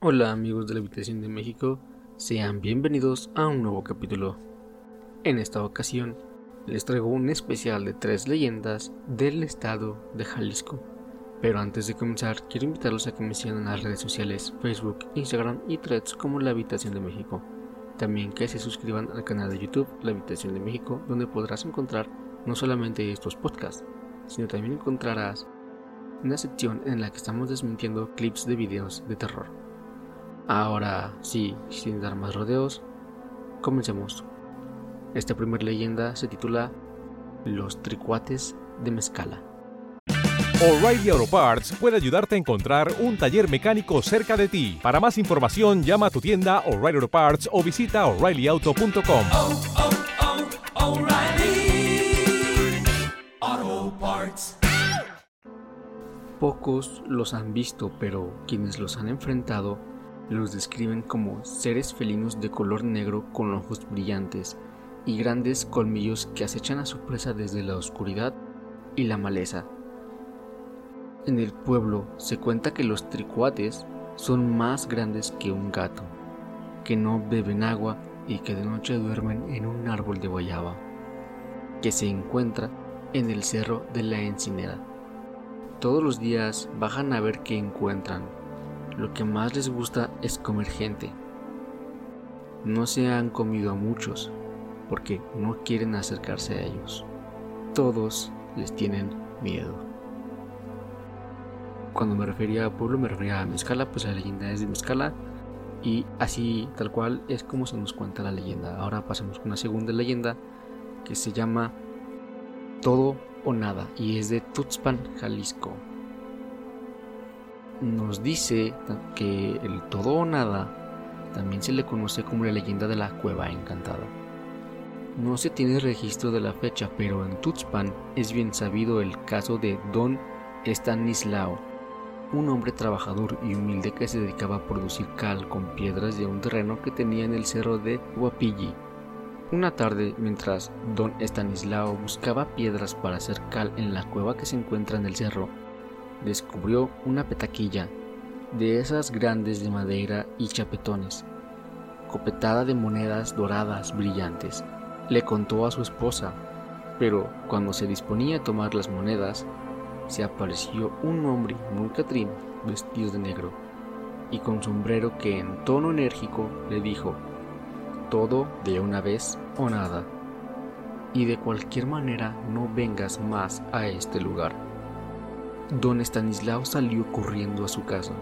Hola amigos de la Habitación de México, sean bienvenidos a un nuevo capítulo. En esta ocasión les traigo un especial de tres leyendas del estado de Jalisco. Pero antes de comenzar, quiero invitarlos a que me sigan en las redes sociales Facebook, Instagram y Threads como La Habitación de México. También que se suscriban al canal de YouTube La Habitación de México, donde podrás encontrar no solamente estos podcasts, sino también encontrarás una sección en la que estamos desmintiendo clips de videos de terror. Ahora sí, sin dar más rodeos, comencemos. Esta primera leyenda se titula Los Tricuates de Mezcala. O'Reilly Auto Parts puede ayudarte a encontrar un taller mecánico cerca de ti. Para más información, llama a tu tienda O'Reilly Auto Parts o visita oreillyauto.com. Oh, oh, oh. Pocos los han visto, pero quienes los han enfrentado los describen como seres felinos de color negro con ojos brillantes y grandes colmillos que acechan a su presa desde la oscuridad y la maleza. En el pueblo se cuenta que los tricuates son más grandes que un gato, que no beben agua y que de noche duermen en un árbol de guayaba, que se encuentra en el cerro de la Encinera. Todos los días bajan a ver qué encuentran lo que más les gusta es comer gente. No se han comido a muchos porque no quieren acercarse a ellos. Todos les tienen miedo. Cuando me refería a pueblo me refería a Mezcala, pues la leyenda es de Mezcala y así tal cual es como se nos cuenta la leyenda. Ahora pasamos con una segunda leyenda que se llama Todo o Nada y es de Tuxpan, Jalisco nos dice que el todo o nada también se le conoce como la leyenda de la cueva encantada. No se tiene registro de la fecha, pero en Tuxpan es bien sabido el caso de Don Stanislao, un hombre trabajador y humilde que se dedicaba a producir cal con piedras de un terreno que tenía en el cerro de Huapilli. Una tarde, mientras Don Stanislao buscaba piedras para hacer cal en la cueva que se encuentra en el cerro, descubrió una petaquilla de esas grandes de madera y chapetones, copetada de monedas doradas brillantes. Le contó a su esposa, pero cuando se disponía a tomar las monedas, se apareció un hombre muy catrín vestido de negro y con sombrero que en tono enérgico le dijo, todo de una vez o nada, y de cualquier manera no vengas más a este lugar. Don Estanislao salió corriendo a su casa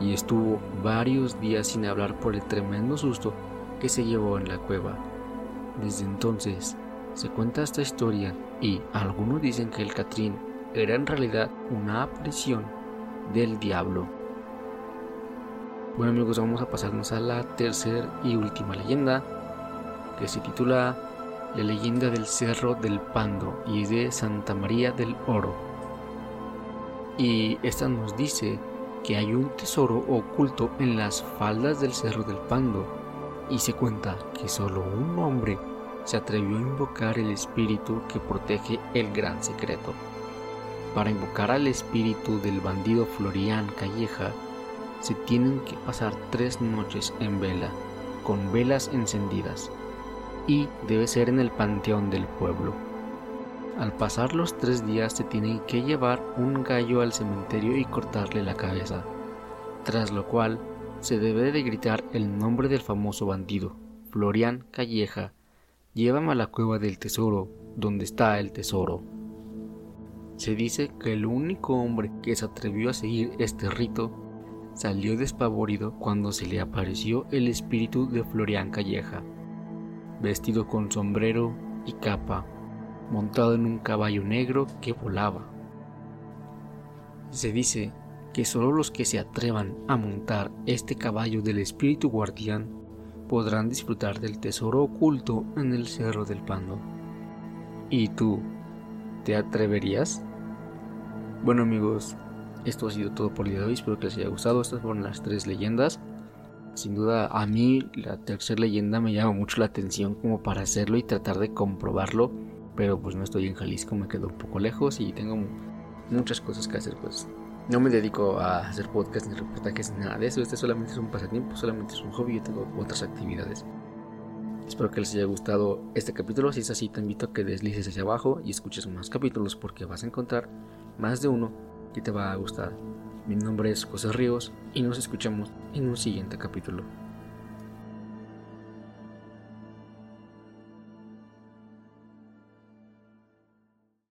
y estuvo varios días sin hablar por el tremendo susto que se llevó en la cueva. Desde entonces se cuenta esta historia y algunos dicen que el Catrín era en realidad una aparición del diablo. Bueno amigos, vamos a pasarnos a la tercera y última leyenda que se titula La leyenda del Cerro del Pando y de Santa María del Oro y esta nos dice que hay un tesoro oculto en las faldas del Cerro del Pando y se cuenta que solo un hombre se atrevió a invocar el espíritu que protege el gran secreto. Para invocar al espíritu del bandido Florian Calleja se tienen que pasar tres noches en vela, con velas encendidas, y debe ser en el panteón del pueblo. Al pasar los tres días se tiene que llevar un gallo al cementerio y cortarle la cabeza. tras lo cual se debe de gritar el nombre del famoso bandido, Florian Calleja. Llévame a la cueva del tesoro, donde está el tesoro. Se dice que el único hombre que se atrevió a seguir este rito salió despavorido cuando se le apareció el espíritu de Florian Calleja, vestido con sombrero y capa, montado en un caballo negro que volaba. Se dice que solo los que se atrevan a montar este caballo del espíritu guardián podrán disfrutar del tesoro oculto en el Cerro del Pando. ¿Y tú? ¿Te atreverías? Bueno amigos, esto ha sido todo por el día de hoy, espero que les haya gustado. Estas fueron las tres leyendas. Sin duda a mí la tercera leyenda me llama mucho la atención como para hacerlo y tratar de comprobarlo. Pero pues no estoy en Jalisco, me quedo un poco lejos y tengo muchas cosas que hacer. Pues no me dedico a hacer podcast ni reportajes ni nada de eso. Este solamente es un pasatiempo, solamente es un hobby. Yo tengo otras actividades. Espero que les haya gustado este capítulo. Si es así, te invito a que deslices hacia abajo y escuches más capítulos porque vas a encontrar más de uno que te va a gustar. Mi nombre es José Ríos y nos escuchamos en un siguiente capítulo.